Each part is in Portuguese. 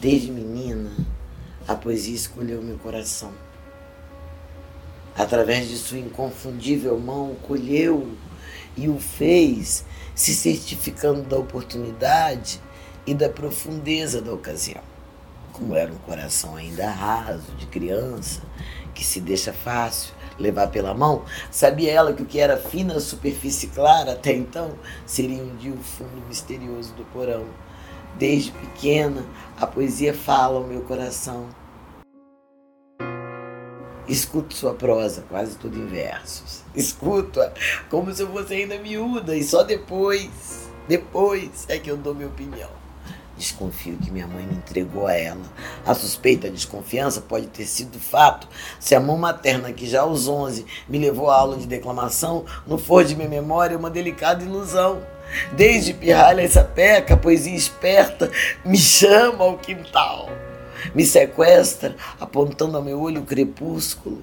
Desde menina, a poesia escolheu meu coração. Através de sua inconfundível mão, colheu e o fez, se certificando da oportunidade e da profundeza da ocasião. Como era um coração ainda raso, de criança, que se deixa fácil levar pela mão, sabia ela que o que era fina superfície clara até então seria um dia o fundo misterioso do porão. Desde pequena, a poesia fala ao meu coração. Escuto sua prosa, quase tudo em versos. Escuto-a como se eu fosse ainda miúda e só depois, depois é que eu dou minha opinião. Desconfio que minha mãe me entregou a ela. A suspeita a desconfiança pode ter sido fato se a mão materna, que já aos 11 me levou à aula de declamação, não for de minha memória uma delicada ilusão. Desde pirralha essa peca, poesia esperta, me chama ao quintal. Me sequestra, apontando ao meu olho o crepúsculo,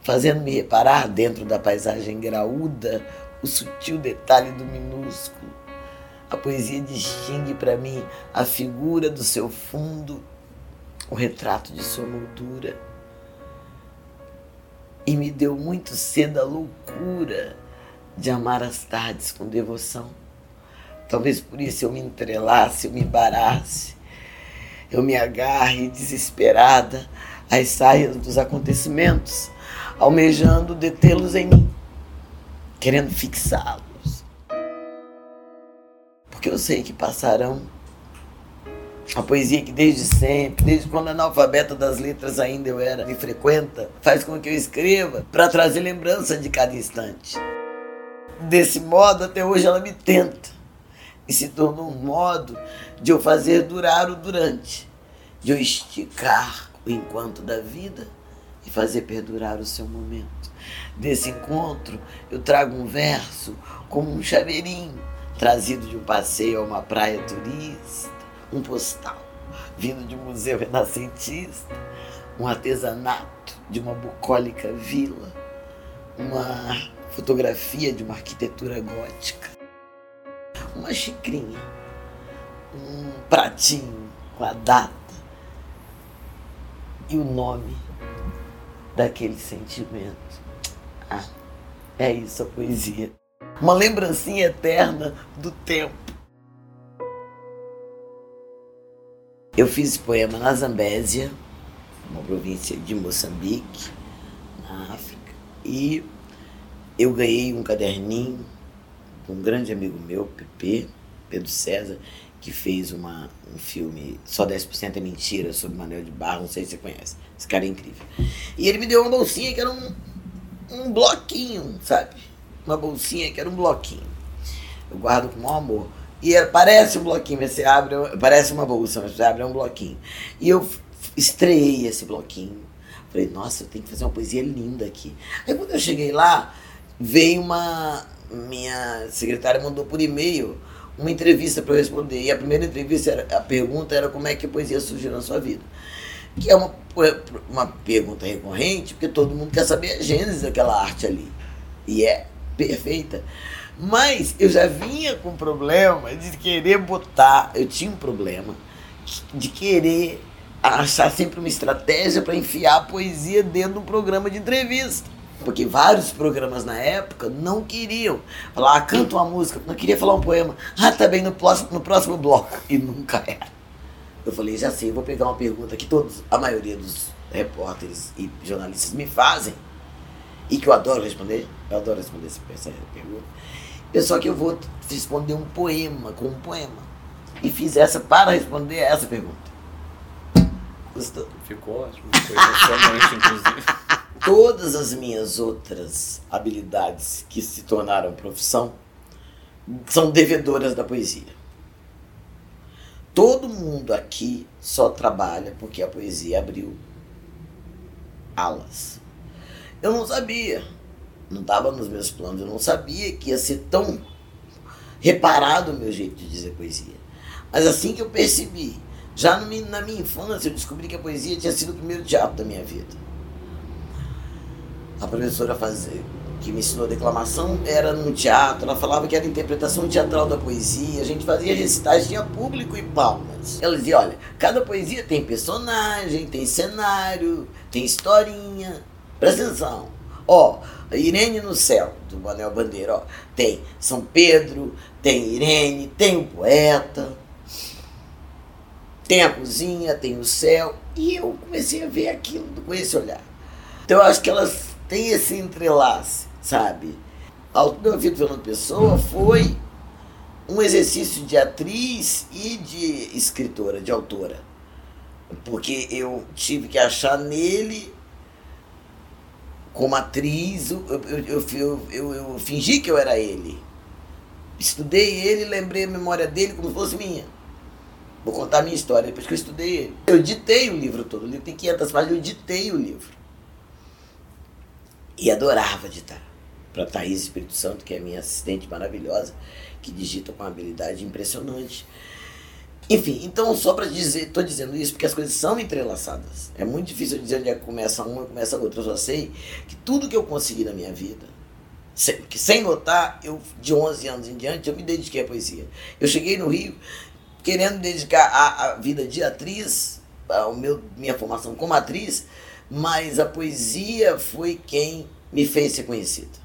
fazendo-me reparar dentro da paisagem graúda o sutil detalhe do minúsculo a poesia distingue para mim a figura do seu fundo, o retrato de sua moldura. E me deu muito cedo a loucura de amar as tardes com devoção. Talvez por isso eu me entrelace, eu me embarace, eu me agarre desesperada às saias dos acontecimentos, almejando detê-los em mim, querendo fixá-los porque eu sei que passarão. A poesia que desde sempre, desde quando analfabeta das letras ainda eu era e frequenta, faz com que eu escreva para trazer lembrança de cada instante. Desse modo, até hoje ela me tenta e se tornou um modo de eu fazer durar o durante, de eu esticar o enquanto da vida e fazer perdurar o seu momento. Desse encontro, eu trago um verso como um chaveirinho trazido de um passeio a uma praia turista, um postal vindo de um museu renascentista, um artesanato de uma bucólica vila, uma fotografia de uma arquitetura gótica, uma xicrinha, um pratinho com a data e o nome daquele sentimento. Ah, é isso a poesia uma lembrancinha eterna do tempo. Eu fiz esse poema na Zambésia, uma província de Moçambique, na África, e eu ganhei um caderninho com um grande amigo meu, Pepe, Pedro César, que fez uma, um filme Só 10% é Mentira, sobre Manuel de Barro, não sei se você conhece. Esse cara é incrível. E ele me deu uma bolsinha que era um, um bloquinho, sabe? Uma bolsinha que era um bloquinho. Eu guardo com maior amor. E era, parece um bloquinho, você abre, parece uma bolsa, mas você abre é um bloquinho. E eu estreiei esse bloquinho. Falei, nossa, eu tenho que fazer uma poesia linda aqui. Aí quando eu cheguei lá, veio uma. Minha secretária mandou por e-mail uma entrevista para eu responder. E a primeira entrevista, era, a pergunta era como é que a poesia surgiu na sua vida. Que é uma, uma pergunta recorrente, porque todo mundo quer saber a gênese daquela arte ali. E é perfeita. Mas eu já vinha com problema de querer botar, eu tinha um problema de querer achar sempre uma estratégia para enfiar a poesia dentro de um programa de entrevista. Porque vários programas na época não queriam falar, ah, canta uma música, não queria falar um poema. Ah, tá bem, no próximo, no próximo bloco. E nunca era. Eu falei, já sei, vou pegar uma pergunta que todos, a maioria dos repórteres e jornalistas me fazem e que eu adoro responder, eu adoro responder essa pergunta. É só que eu vou responder um poema com um poema. E fiz essa para responder essa pergunta. Gostou? Ficou ótimo. Foi emocionante, inclusive. Todas as minhas outras habilidades que se tornaram profissão são devedoras da poesia. Todo mundo aqui só trabalha porque a poesia abriu alas. Eu não sabia. Não estava nos meus planos. Eu não sabia que ia ser tão reparado o meu jeito de dizer poesia. Mas assim que eu percebi, já na minha infância, eu descobri que a poesia tinha sido o primeiro teatro da minha vida. A professora fazia, que me ensinou declamação, era no teatro. Ela falava que era interpretação teatral da poesia. A gente fazia recitais, tinha público e palmas. Ela dizia: olha, cada poesia tem personagem, tem cenário, tem historinha. Presta atenção. Ó, Irene no céu, do Manuel Bandeira, ó. Tem São Pedro, tem Irene, tem o poeta, tem a cozinha, tem o céu. E eu comecei a ver aquilo com esse olhar. Então eu acho que elas têm esse entrelace, sabe? A autobiografia do Fernando Pessoa foi um exercício de atriz e de escritora, de autora. Porque eu tive que achar nele como atriz, eu, eu, eu, eu, fingi que eu era ele. Estudei ele, lembrei a memória dele como se fosse minha. Vou contar a minha história depois que eu estudei ele. Eu ditei o livro todo. O livro tem 500 páginas, eu ditei o livro. E adorava ditar. Para Thaís Espírito Santo, que é minha assistente maravilhosa, que digita com uma habilidade impressionante. Enfim, então só para dizer, estou dizendo isso porque as coisas são entrelaçadas. É muito difícil dizer onde é que começa uma e começa a outra. Eu só sei que tudo que eu consegui na minha vida, sem, que sem notar, eu de 11 anos em diante, eu me dediquei à poesia. Eu cheguei no Rio querendo dedicar a, a vida de atriz, a meu, minha formação como atriz, mas a poesia foi quem me fez ser conhecido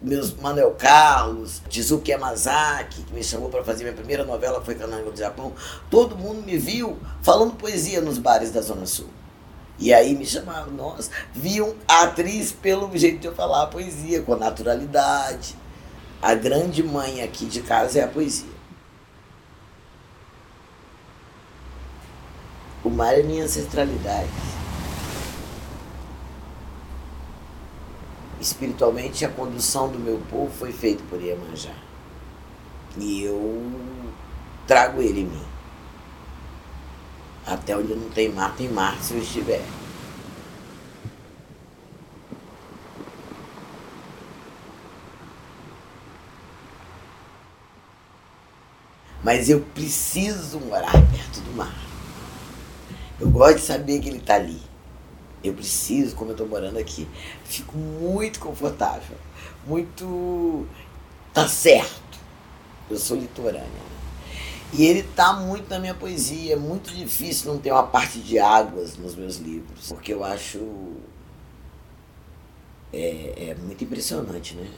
meus Manuel Carlos, Tizuki Yamazaki, que me chamou para fazer minha primeira novela, foi Canango do Japão, todo mundo me viu falando poesia nos bares da Zona Sul. E aí me chamaram, nós viam a atriz pelo jeito de eu falar a poesia, com naturalidade. A grande mãe aqui de casa é a poesia. O mar é minha ancestralidade. Espiritualmente a condução do meu povo foi feita por Iemanjá. E eu trago ele em mim. Até onde não tem mar, tem mar se eu estiver. Mas eu preciso morar perto do mar. Eu gosto de saber que ele está ali. Eu preciso, como eu estou morando aqui, fico muito confortável, muito. tá certo. Eu sou litorânea. E ele tá muito na minha poesia. É muito difícil não ter uma parte de águas nos meus livros, porque eu acho. É, é muito impressionante, né?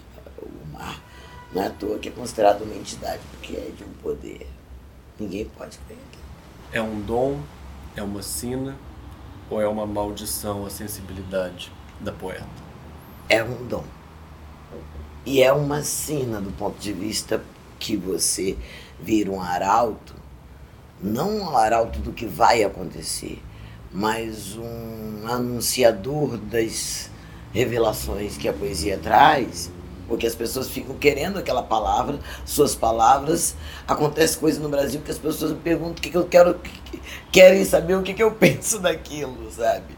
O mar não é à toa que é considerado uma entidade, porque é de um poder. Ninguém pode crer. É um dom, é uma sina, ou é uma maldição a sensibilidade da poeta? É um dom. E é uma sina do ponto de vista que você vira um arauto, não um arauto do que vai acontecer, mas um anunciador das revelações que a poesia traz porque as pessoas ficam querendo aquela palavra, suas palavras. Acontece coisa no Brasil que as pessoas me perguntam o que, que eu quero, que, querem saber o que, que eu penso daquilo, sabe?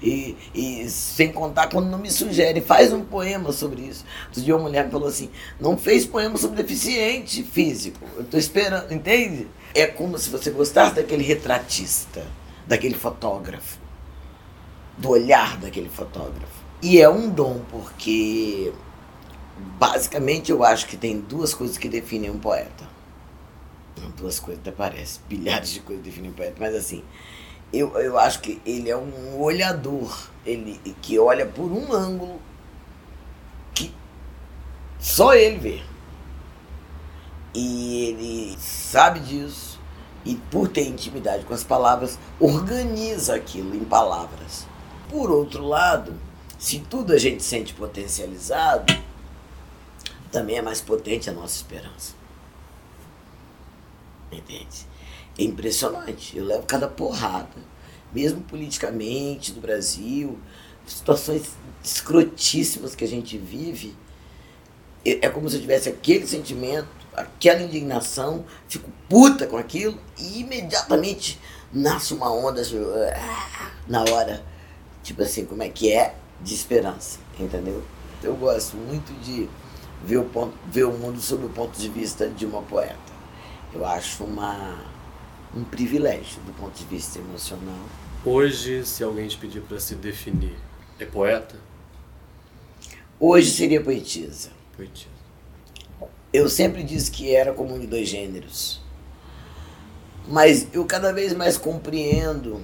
E, e sem contar quando não me sugere, faz um poema sobre isso. Outro dia uma mulher falou assim: não fez poema sobre deficiente físico. Eu estou esperando, entende? É como se você gostasse daquele retratista, daquele fotógrafo, do olhar daquele fotógrafo. E é um dom, porque basicamente eu acho que tem duas coisas que definem um poeta. duas coisas até parece, bilhares de coisas definem um poeta, mas assim, eu, eu acho que ele é um olhador, ele que olha por um ângulo que só ele vê. E ele sabe disso e por ter intimidade com as palavras, organiza aquilo em palavras. Por outro lado, se tudo a gente sente potencializado, também é mais potente a nossa esperança. Entende? É impressionante. Eu levo cada porrada, mesmo politicamente no Brasil, situações escrotíssimas que a gente vive. É, é como se eu tivesse aquele sentimento, aquela indignação, fico puta com aquilo e imediatamente nasce uma onda assim, ah, na hora, tipo assim, como é que é? De esperança, entendeu? Eu gosto muito de ver o, ponto, ver o mundo sob o ponto de vista de uma poeta. Eu acho uma, um privilégio do ponto de vista emocional. Hoje, se alguém te pedir para se definir, é poeta? Hoje seria poetisa. Poetisa. Eu sempre disse que era comum de dois gêneros. Mas eu cada vez mais compreendo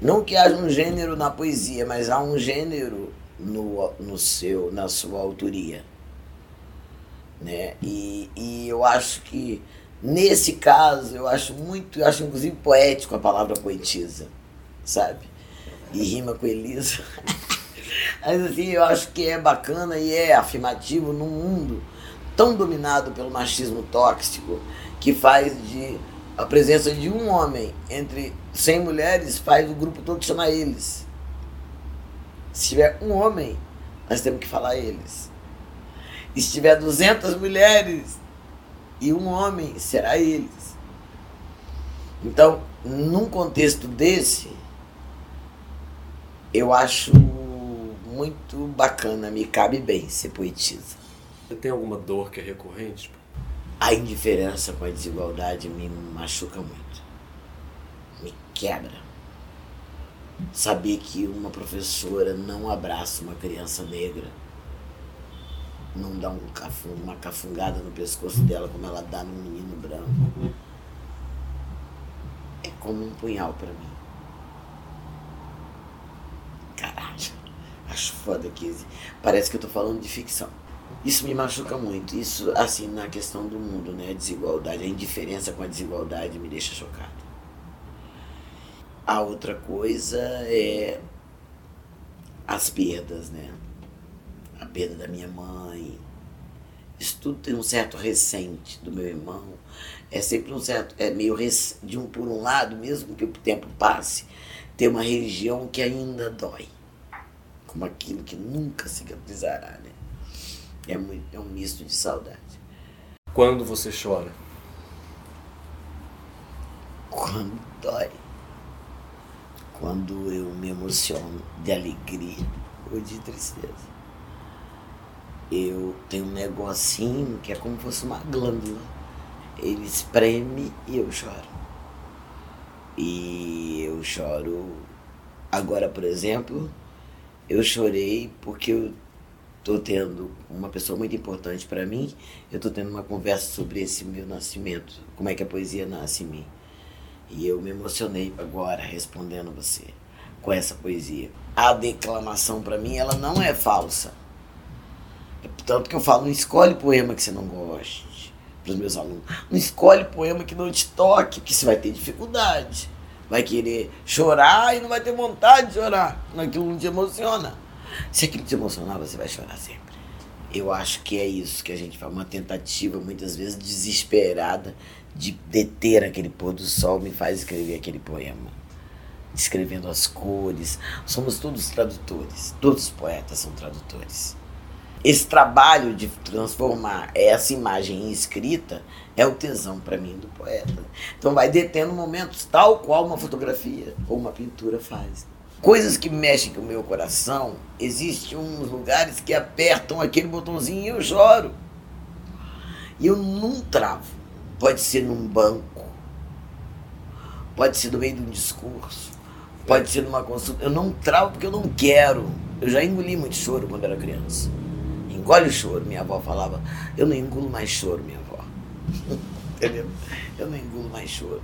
não que haja um gênero na poesia, mas há um gênero no, no seu, na sua autoria. Né? E, e eu acho que nesse caso eu acho muito, eu acho inclusive poético a palavra poetisa, sabe? E rima com Elisa. Mas assim, eu acho que é bacana e é afirmativo num mundo tão dominado pelo machismo tóxico que faz de a presença de um homem entre 100 mulheres faz o grupo todo chamar eles. Se tiver um homem, nós temos que falar eles. E se tiver 200 mulheres e um homem, será eles. Então, num contexto desse, eu acho muito bacana, me cabe bem ser poetisa. Você tem alguma dor que é recorrente? A indiferença com a desigualdade me machuca muito. Me quebra. Saber que uma professora não abraça uma criança negra, não dá um uma cafungada no pescoço dela como ela dá num menino branco, é como um punhal para mim. Caralho, acho foda que parece que eu tô falando de ficção. Isso me machuca muito. Isso, assim, na questão do mundo, né? A desigualdade, a indiferença com a desigualdade me deixa chocado. A outra coisa é as perdas, né? A perda da minha mãe. Isso tudo tem um certo recente do meu irmão. É sempre um certo, é meio de um por um lado, mesmo que o tempo passe, tem uma região que ainda dói. Como aquilo que nunca cicatrizará, né? É, muito, é um misto de saudade. Quando você chora? Quando dói. Quando eu me emociono de alegria ou de tristeza. Eu tenho um negocinho que é como se fosse uma glândula. Ele espreme e eu choro. E eu choro. Agora, por exemplo, eu chorei porque eu estou tendo uma pessoa muito importante para mim, eu estou tendo uma conversa sobre esse meu nascimento, como é que a poesia nasce em mim. E eu me emocionei agora respondendo você com essa poesia. A declamação para mim, ela não é falsa. É tanto que eu falo, não escolhe poema que você não goste para os meus alunos. Não escolhe poema que não te toque, que você vai ter dificuldade. Vai querer chorar e não vai ter vontade de chorar. Naquilo não te emociona. Se aquilo te emocionar, você vai chorar sempre. Eu acho que é isso que a gente faz, uma tentativa muitas vezes desesperada de deter aquele pôr do sol me faz escrever aquele poema. Descrevendo as cores. Somos todos tradutores. Todos os poetas são tradutores. Esse trabalho de transformar essa imagem em escrita é o tesão para mim do poeta. Então vai detendo momentos tal qual uma fotografia ou uma pintura faz coisas que mexem com o meu coração, existem uns lugares que apertam aquele botãozinho e eu choro. E eu não travo. Pode ser num banco, pode ser no meio de um discurso, pode ser numa consulta. Eu não travo porque eu não quero. Eu já engoli muito choro quando era criança. Engole o choro, minha avó falava. Eu não engulo mais choro, minha avó. Entendeu? Eu não engulo mais choro.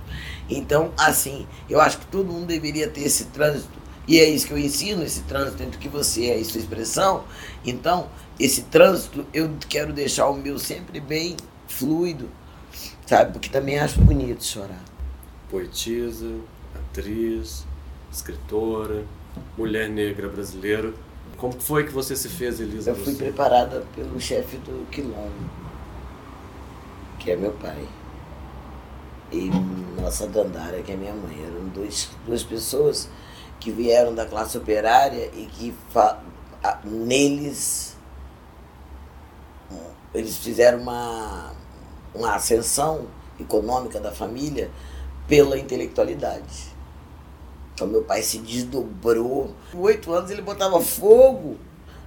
Então, assim, eu acho que todo mundo deveria ter esse trânsito e é isso que eu ensino, esse trânsito entre o que você é e sua expressão. Então, esse trânsito, eu quero deixar o meu sempre bem fluido, sabe? Porque também acho bonito chorar. Poetisa, atriz, escritora, mulher negra brasileira. Como foi que você se fez, Elisa? Eu fui preparada pelo chefe do Quilombo, que é meu pai. E nossa Dandara, que é minha mãe. Eram dois, duas pessoas que vieram da classe operária e que neles eles fizeram uma, uma ascensão econômica da família pela intelectualidade. Então meu pai se desdobrou. Com oito anos ele botava fogo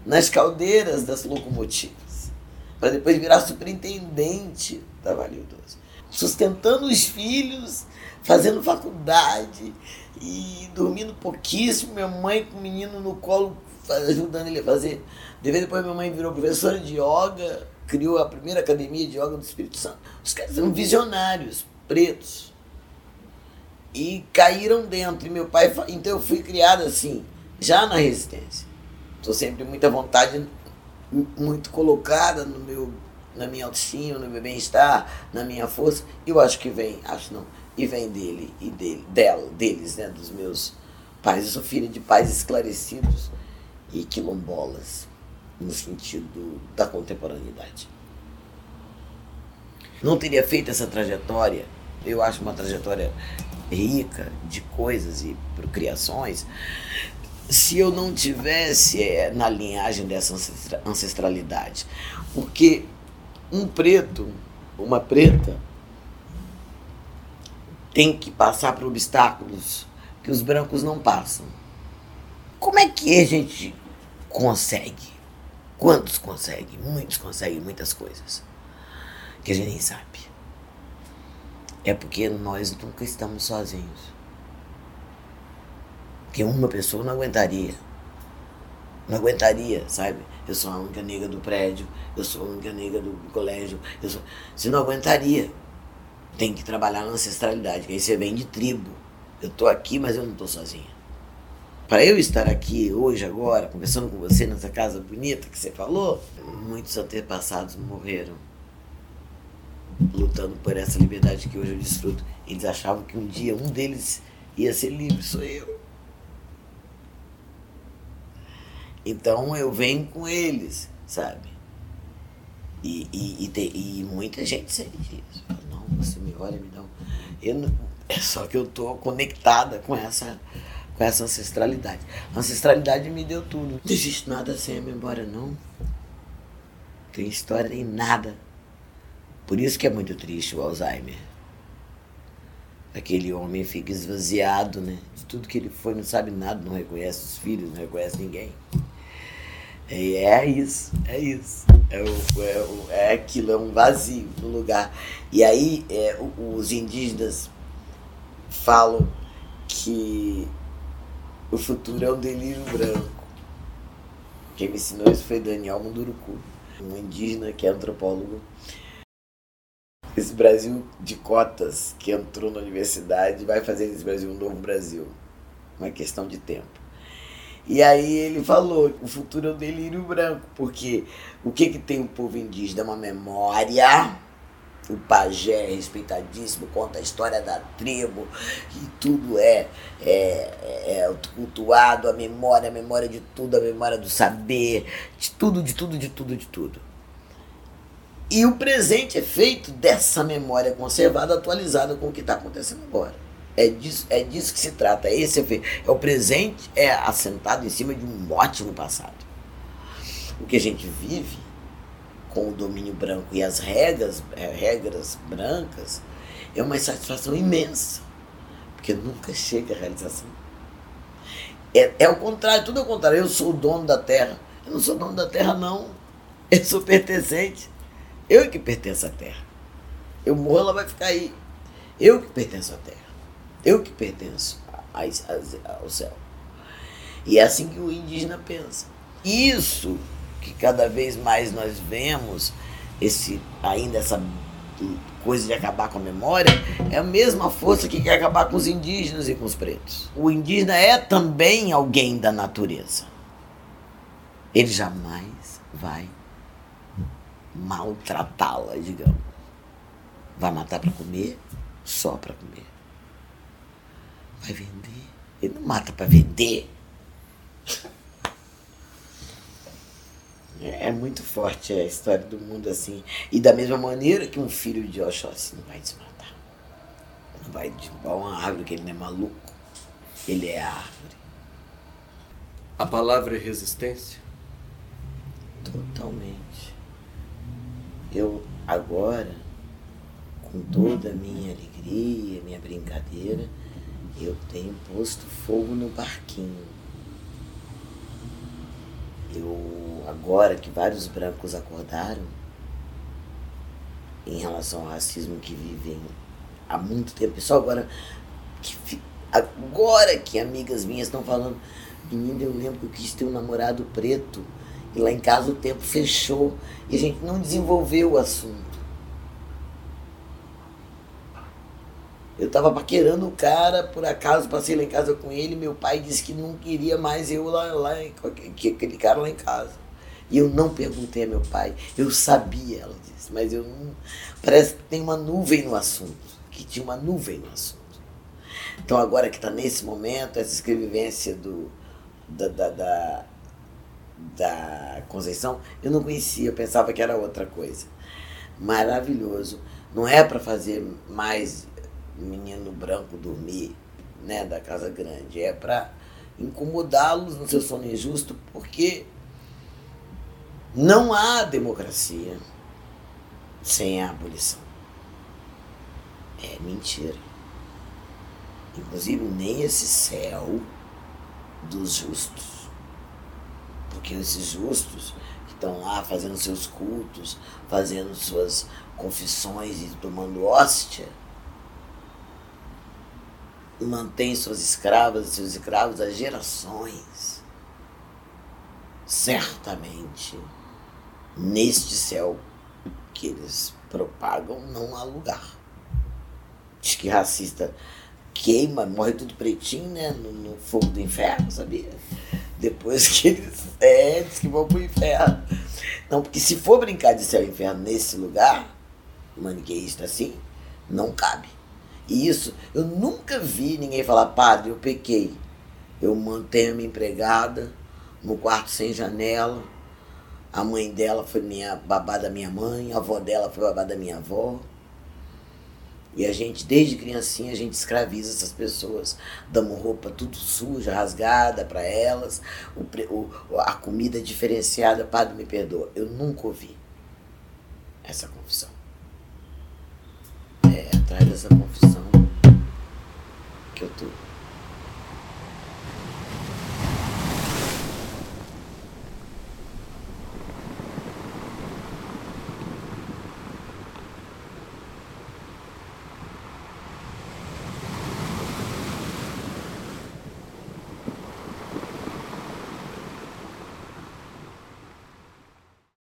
nas caldeiras das locomotivas, para depois virar superintendente da Vale 12. Sustentando os filhos, fazendo faculdade, e dormindo pouquíssimo, minha mãe com o menino no colo ajudando ele a fazer. Depois minha mãe virou professora de yoga, criou a primeira academia de yoga do Espírito Santo. Os caras eram visionários, pretos. E caíram dentro. E meu pai, então eu fui criado assim, já na resistência. Estou sempre muita vontade, muito colocada no meu, na minha autoestima, no meu bem-estar, na minha força. Eu acho que vem, acho não, e vem dele e dele, dela, deles, né, dos meus pais. Eu sou filho de pais esclarecidos e quilombolas no sentido da contemporaneidade. Não teria feito essa trajetória, eu acho uma trajetória rica de coisas e procriações, se eu não tivesse é, na linhagem dessa ancestralidade. Porque um preto, uma preta, tem que passar por obstáculos que os brancos não passam. Como é que a gente consegue? Quantos conseguem? Muitos conseguem muitas coisas que a gente nem sabe. É porque nós nunca estamos sozinhos. Porque uma pessoa não aguentaria. Não aguentaria, sabe? Eu sou a única negra do prédio, eu sou a única negra do colégio. Eu sou... Você não aguentaria. Tem que trabalhar na ancestralidade, que aí você vem de tribo. Eu tô aqui, mas eu não tô sozinha. Para eu estar aqui hoje, agora, conversando com você nessa casa bonita que você falou, muitos antepassados morreram lutando por essa liberdade que hoje eu desfruto. Eles achavam que um dia um deles ia ser livre, sou eu. Então eu venho com eles, sabe? E, e, e, te, e muita gente sente isso. Não, você me olha, me dá um. Eu não, é só que eu tô conectada com essa com essa ancestralidade. A ancestralidade me deu tudo. Não existe nada sem a memória, não. Tem história, nem nada. Por isso que é muito triste o Alzheimer. Aquele homem fica esvaziado, né? De tudo que ele foi, não sabe nada, não reconhece os filhos, não reconhece ninguém. E é isso, é isso. É, o, é, o, é aquilo, é um vazio no lugar. E aí é, os indígenas falam que o futuro é um delírio branco. Quem me ensinou isso foi Daniel Munduruku, um indígena que é antropólogo. Esse Brasil de cotas que entrou na universidade vai fazer desse Brasil um novo Brasil. Uma questão de tempo. E aí ele falou, o futuro é um delírio branco, porque o que, que tem o povo indígena? Uma memória o pajé é respeitadíssimo, conta a história da tribo, e tudo é, é, é, cultuado, a memória, a memória de tudo, a memória do saber, de tudo, de tudo, de tudo, de tudo. E o presente é feito dessa memória conservada, atualizada com o que está acontecendo agora. É disso, é disso que se trata. Esse é, é o presente é assentado em cima de um ótimo passado. O que a gente vive com o domínio branco e as regras, é, regras brancas, é uma satisfação imensa, porque nunca chega à realização. É, é o contrário, tudo é o contrário. Eu sou o dono da terra. Eu não sou dono da terra, não. Eu sou pertencente. Eu que pertenço à terra. Eu morro, ela vai ficar aí. Eu que pertenço à terra. Eu que pertenço a, a, ao céu. E é assim que o indígena pensa. Isso que cada vez mais nós vemos esse ainda essa coisa de acabar com a memória é a mesma força que quer acabar com os indígenas e com os pretos. O indígena é também alguém da natureza. Ele jamais vai maltratá-la, digamos. Vai matar para comer, só para comer. Vai vender. Ele não mata para vender. É, muito forte a história do mundo assim. E da mesma maneira que um filho de Oxóssi não vai desmatar. Não vai derrubar uma árvore, que ele não é maluco. Ele é a árvore. A palavra é resistência? Totalmente. Eu agora, com toda a minha alegria, minha brincadeira, eu tenho posto fogo no barquinho eu agora que vários brancos acordaram em relação ao racismo que vivem há muito tempo, só agora que Agora que amigas minhas estão falando, menina, eu lembro que eu quis ter um namorado preto. E lá em casa o tempo fechou e a gente não desenvolveu o assunto. Eu tava paquerando o cara, por acaso passei lá em casa com ele, meu pai disse que não queria mais eu lá, lá que aquele cara lá em casa. E eu não perguntei a meu pai, eu sabia, ela disse, mas eu não. Parece que tem uma nuvem no assunto, que tinha uma nuvem no assunto. Então agora que está nesse momento, essa escrevivência do, da, da, da, da Conceição, eu não conhecia, eu pensava que era outra coisa. Maravilhoso. Não é para fazer mais menino branco dormir né, da casa grande. É para incomodá-los no seu sono injusto, porque não há democracia sem a abolição. É mentira. Inclusive, nem esse céu dos justos. Porque esses justos que estão lá fazendo seus cultos, fazendo suas confissões e tomando hóstia, mantém suas escravas e seus escravos há gerações. Certamente, neste céu que eles propagam, não há lugar. Diz que racista queima, morre tudo pretinho, né? No, no fogo do inferno, sabia? Depois que eles. É, diz que vão pro inferno. Não, porque se for brincar de céu e inferno nesse lugar, maniqueísta assim, não cabe. E isso, eu nunca vi ninguém falar, padre, eu pequei. Eu mantenho minha empregada no quarto sem janela. A mãe dela foi minha babá da minha mãe, a avó dela foi babá da minha avó. E a gente, desde criancinha, a gente escraviza essas pessoas. Damos roupa tudo suja, rasgada para elas, o, o, a comida diferenciada. Padre, me perdoa. Eu nunca ouvi essa confissão. É atrás dessa confissão que eu tô.